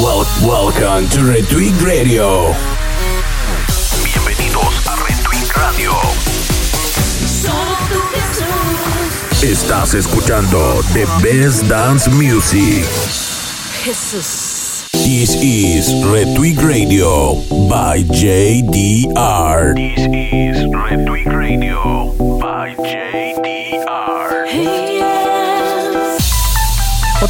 Well, welcome to Retweet Radio. Bienvenidos a Retweet Radio. Estás escuchando The Best Dance Music. Jesus. This is Retweet Radio by JDR. This is Retweet Radio by JDR.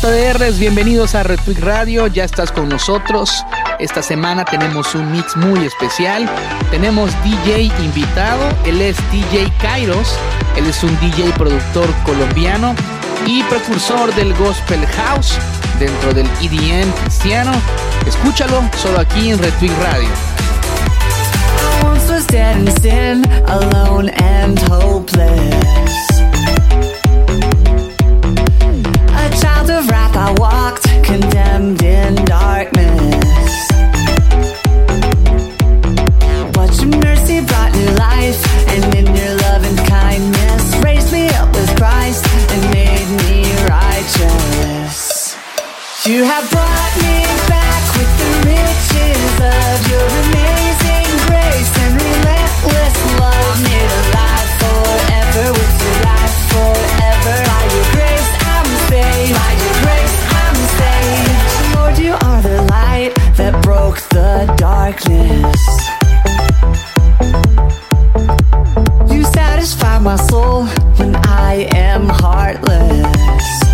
JDRs, bienvenidos a Retweet Radio, ya estás con nosotros. Esta semana tenemos un mix muy especial. Tenemos DJ invitado, él es DJ Kairos, él es un DJ productor colombiano y precursor del gospel house dentro del EDM cristiano. Escúchalo solo aquí en Retweet Radio. Wrath, I walked, condemned in darkness. But your mercy brought new life, and in your love and kindness, raised me up with Christ and made me righteous. You have brought me back with the riches of your amazing grace and relentless love. Alive You satisfy my soul when I am heartless.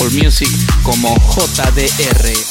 Apple Music como JDR.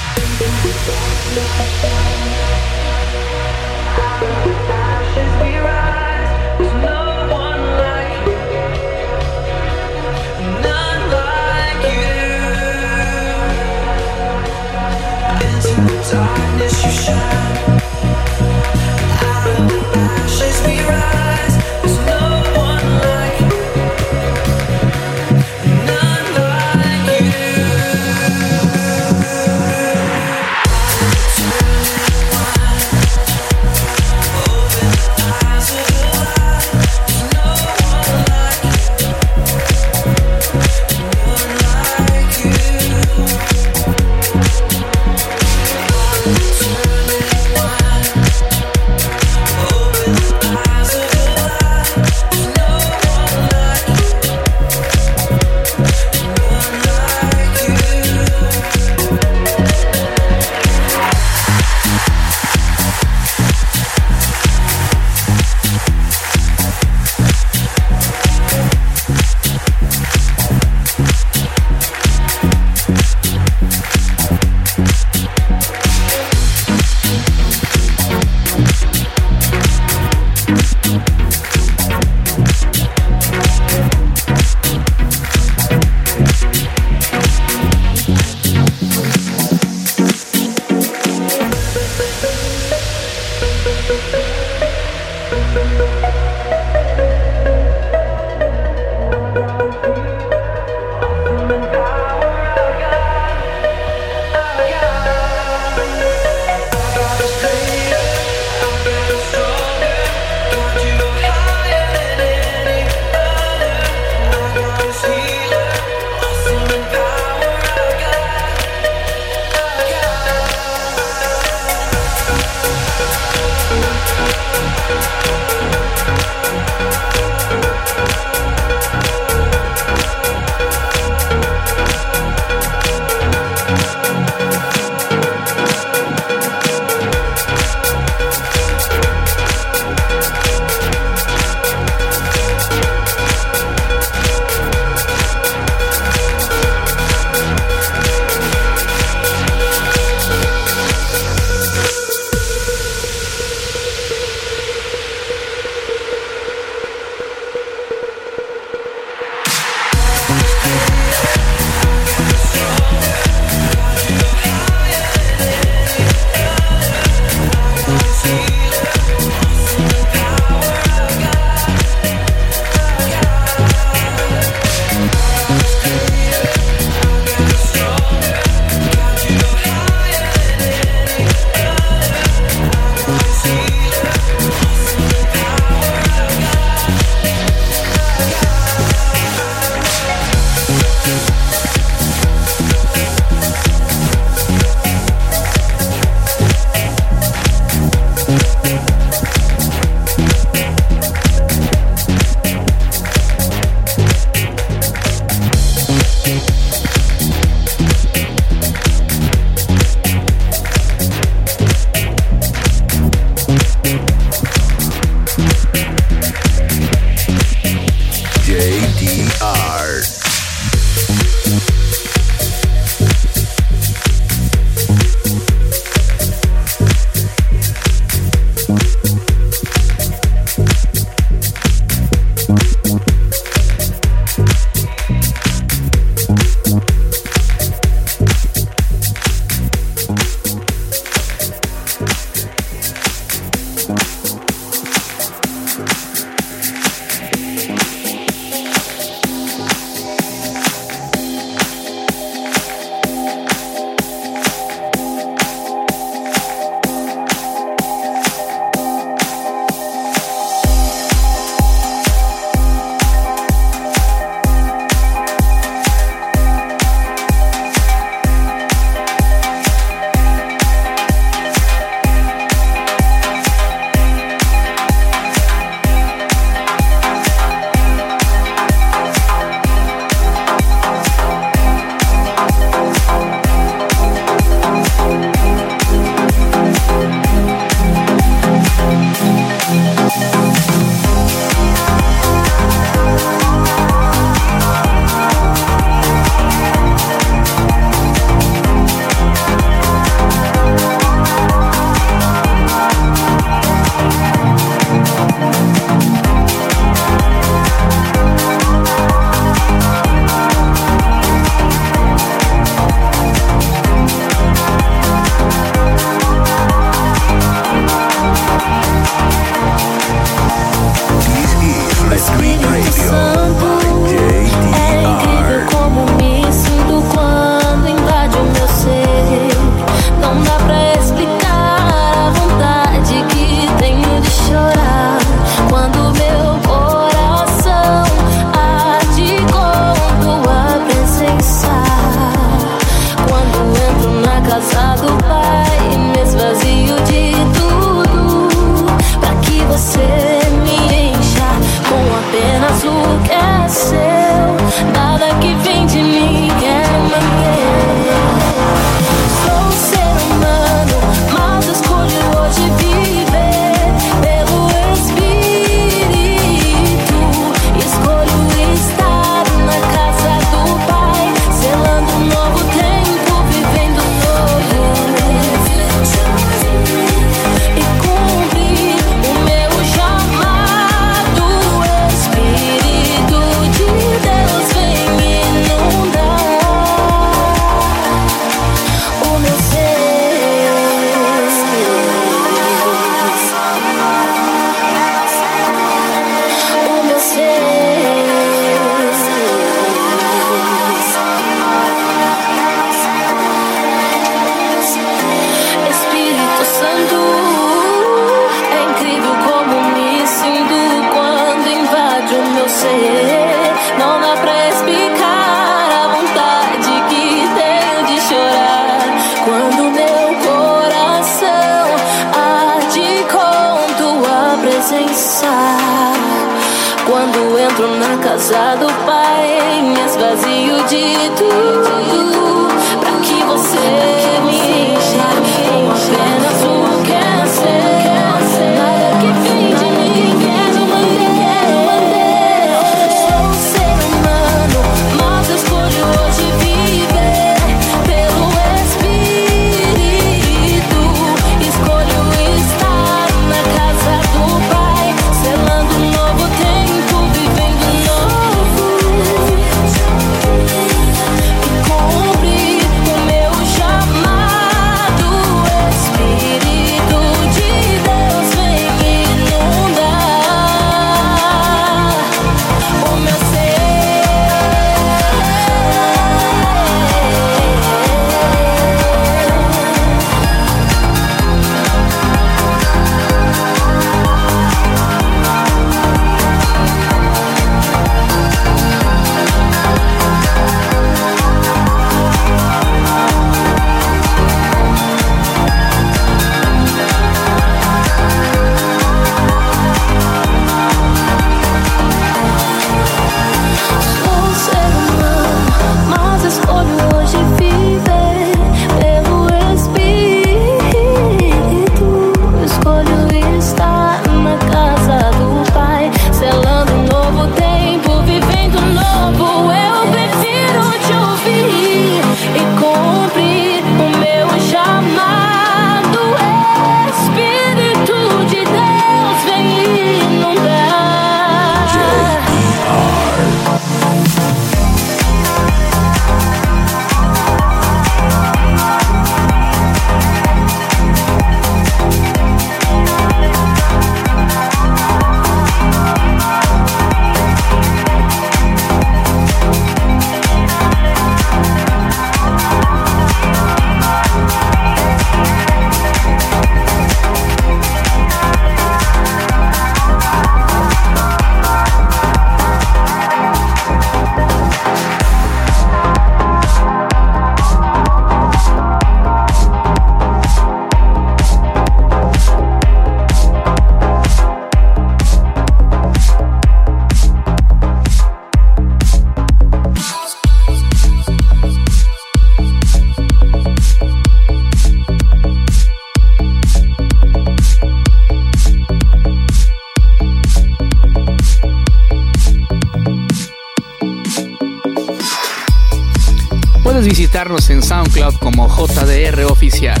Puedes visitarnos en SoundCloud como JDR Oficial.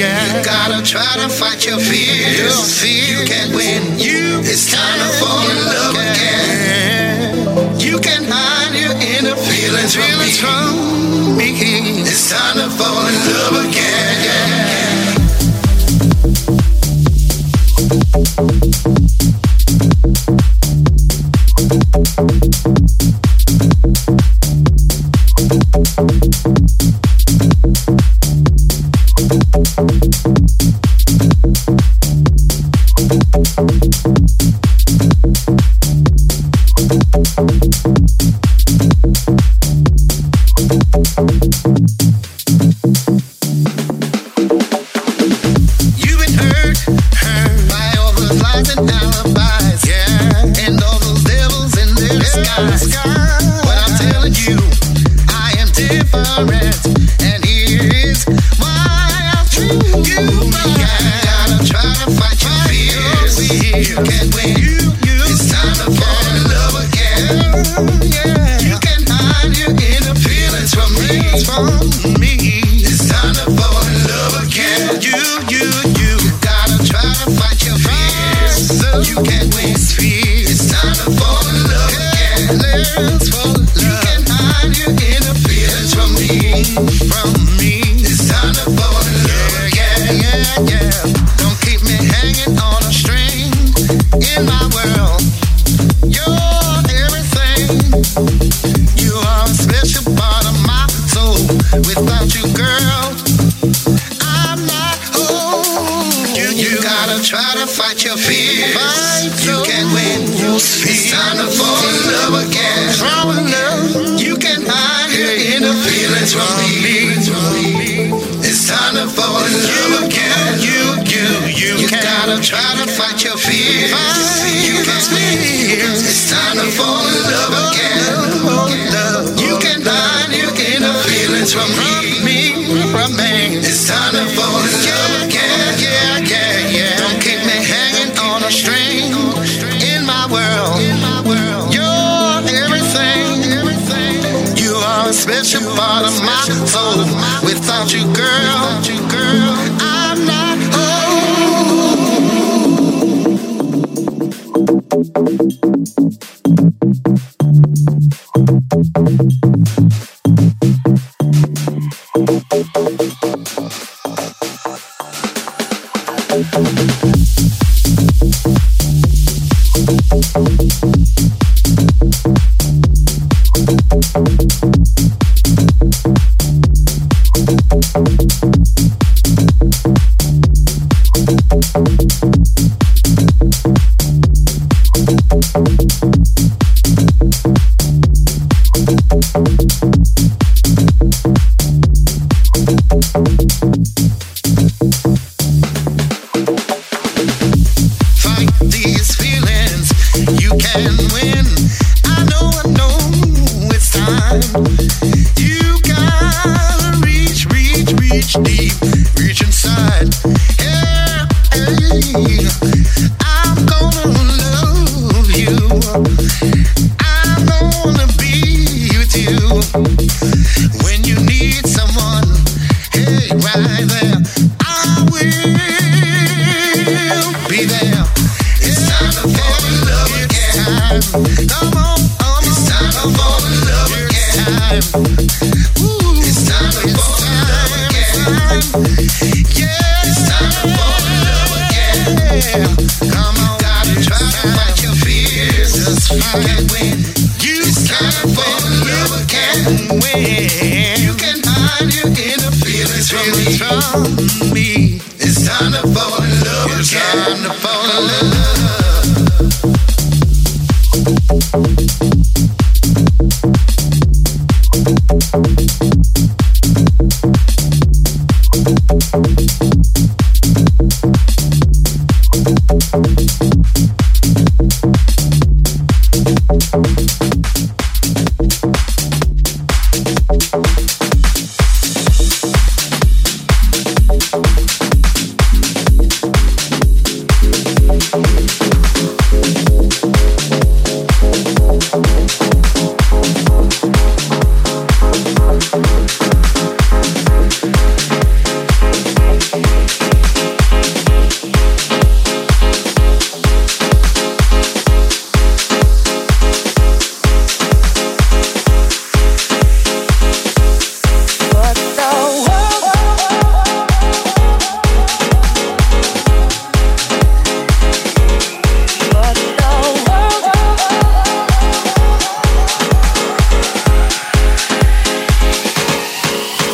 yeah. You gotta try to fight your fears. You don't fear you can win. You it's time to fall in love again. You can hide your inner feelings, feelings from me. It's time to fall in love again. gotta try to fight your fears. Fight you can win. It's time to fall in love again. Fall love. You can hide your inner feelings from me. It's time to fall in love again. You, you, you, you gotta try to fight your fears. Fight you can win. It's time to fall in love again. you part of my soul. Without you, girl. Without you, girl.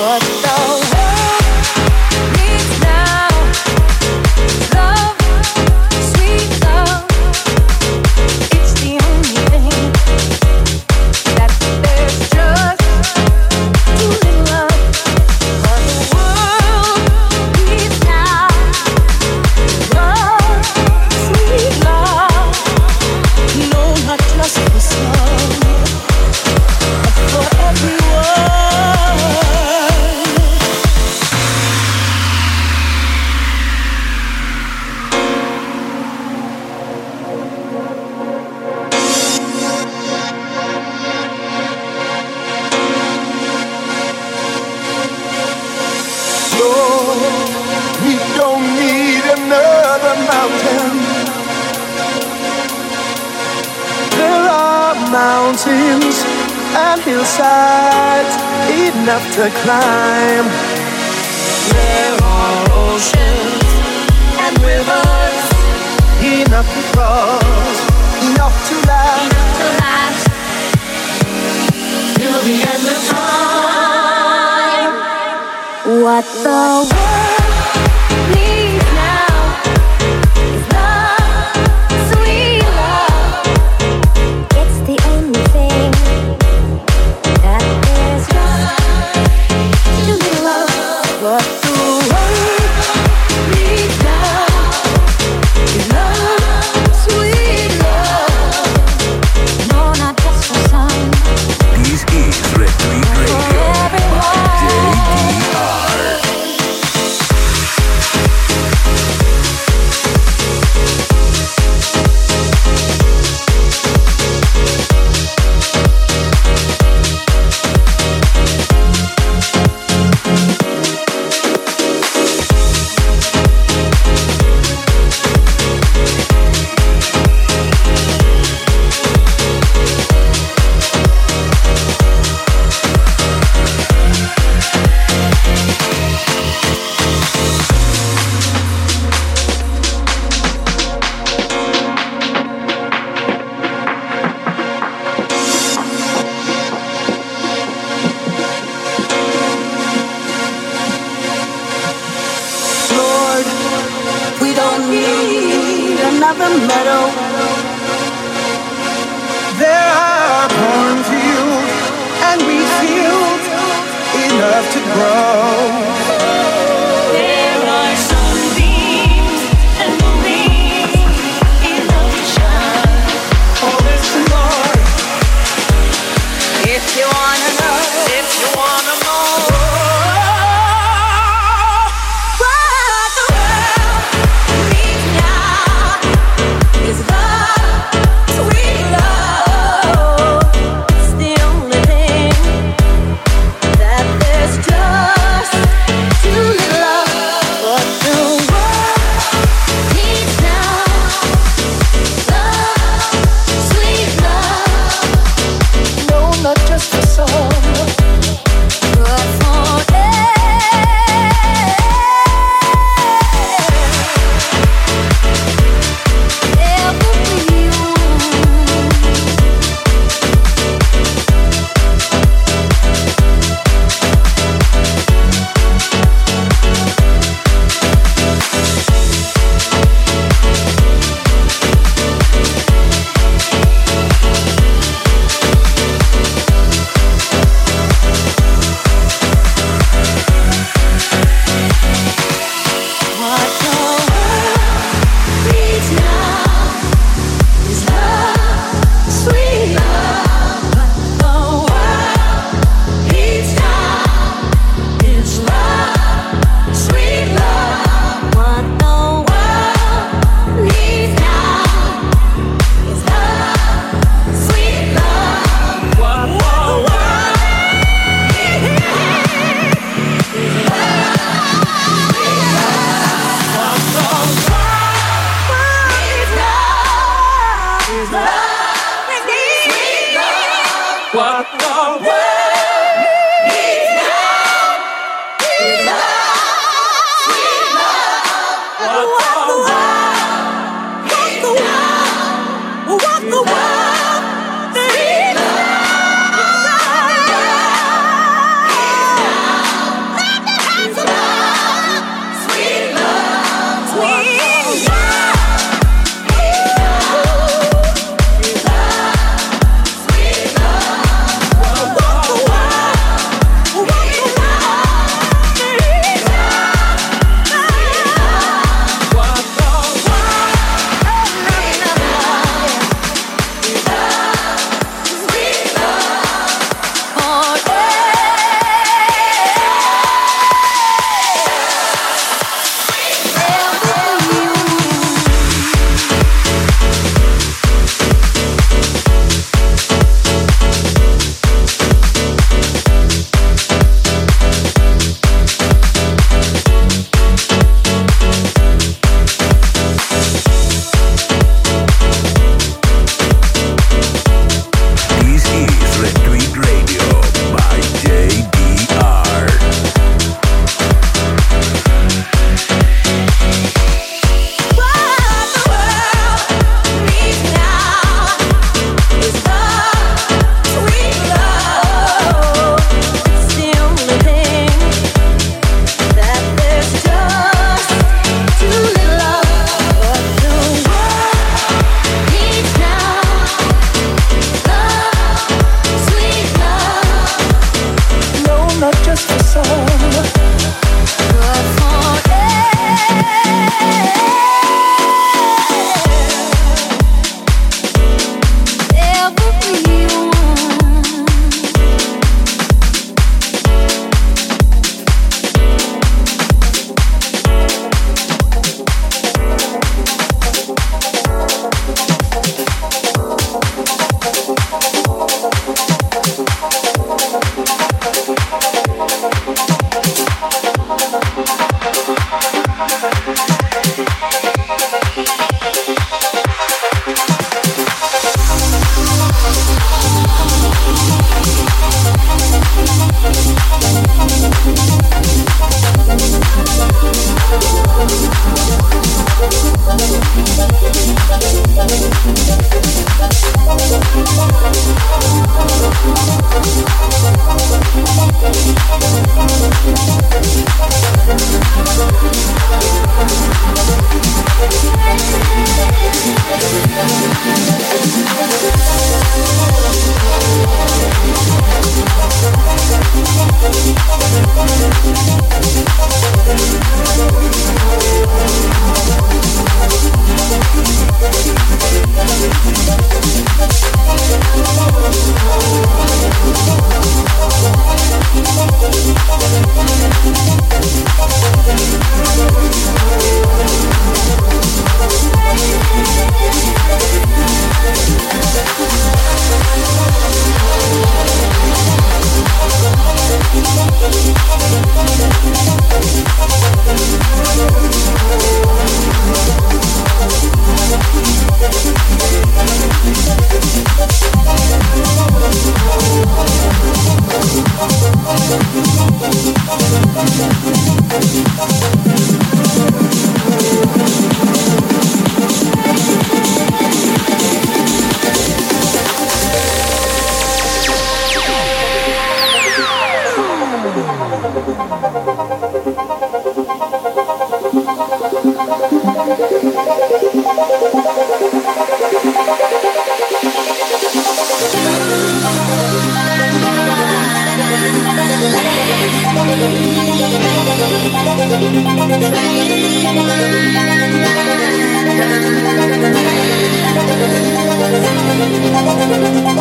What the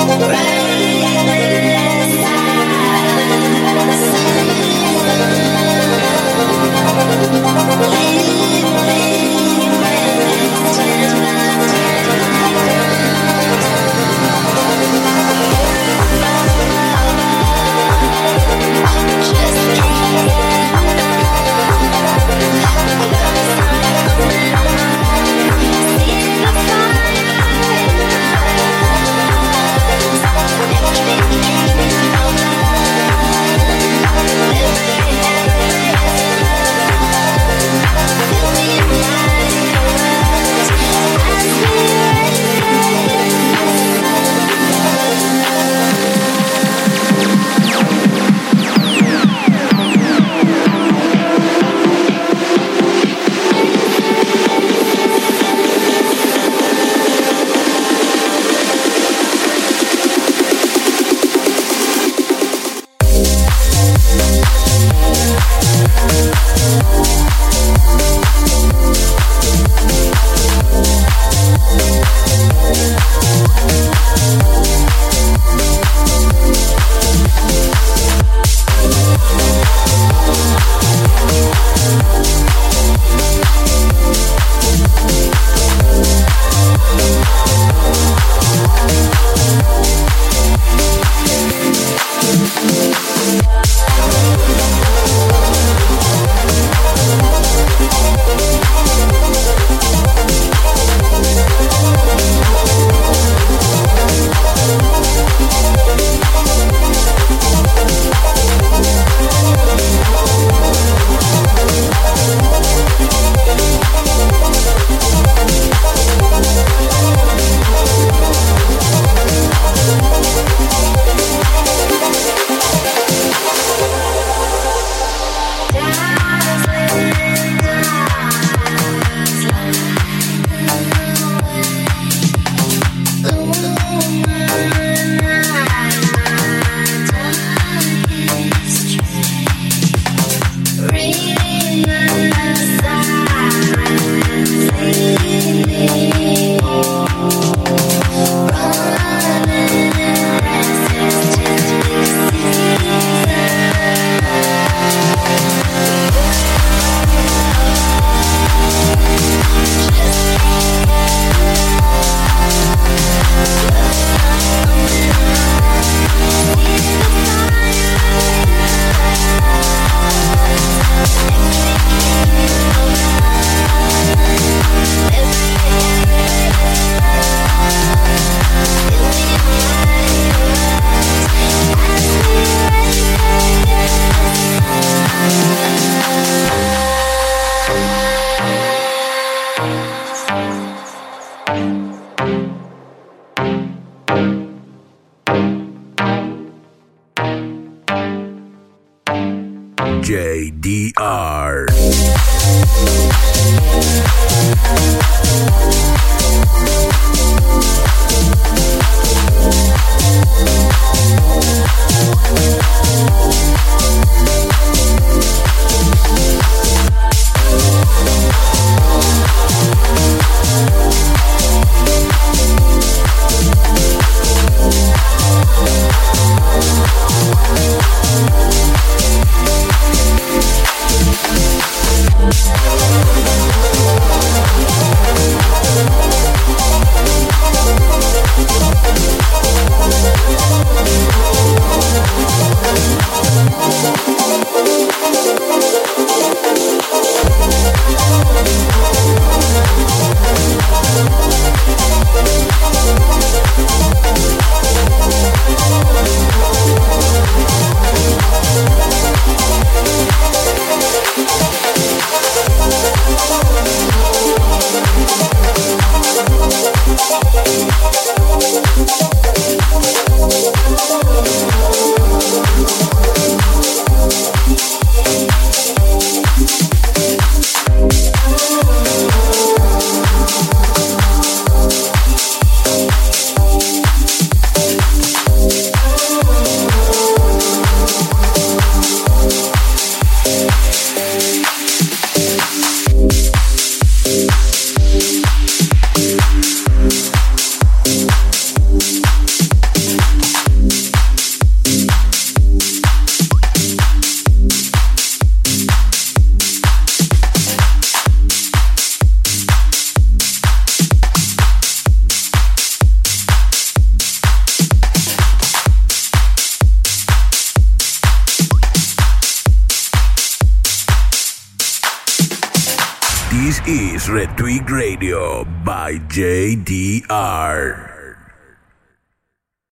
Thank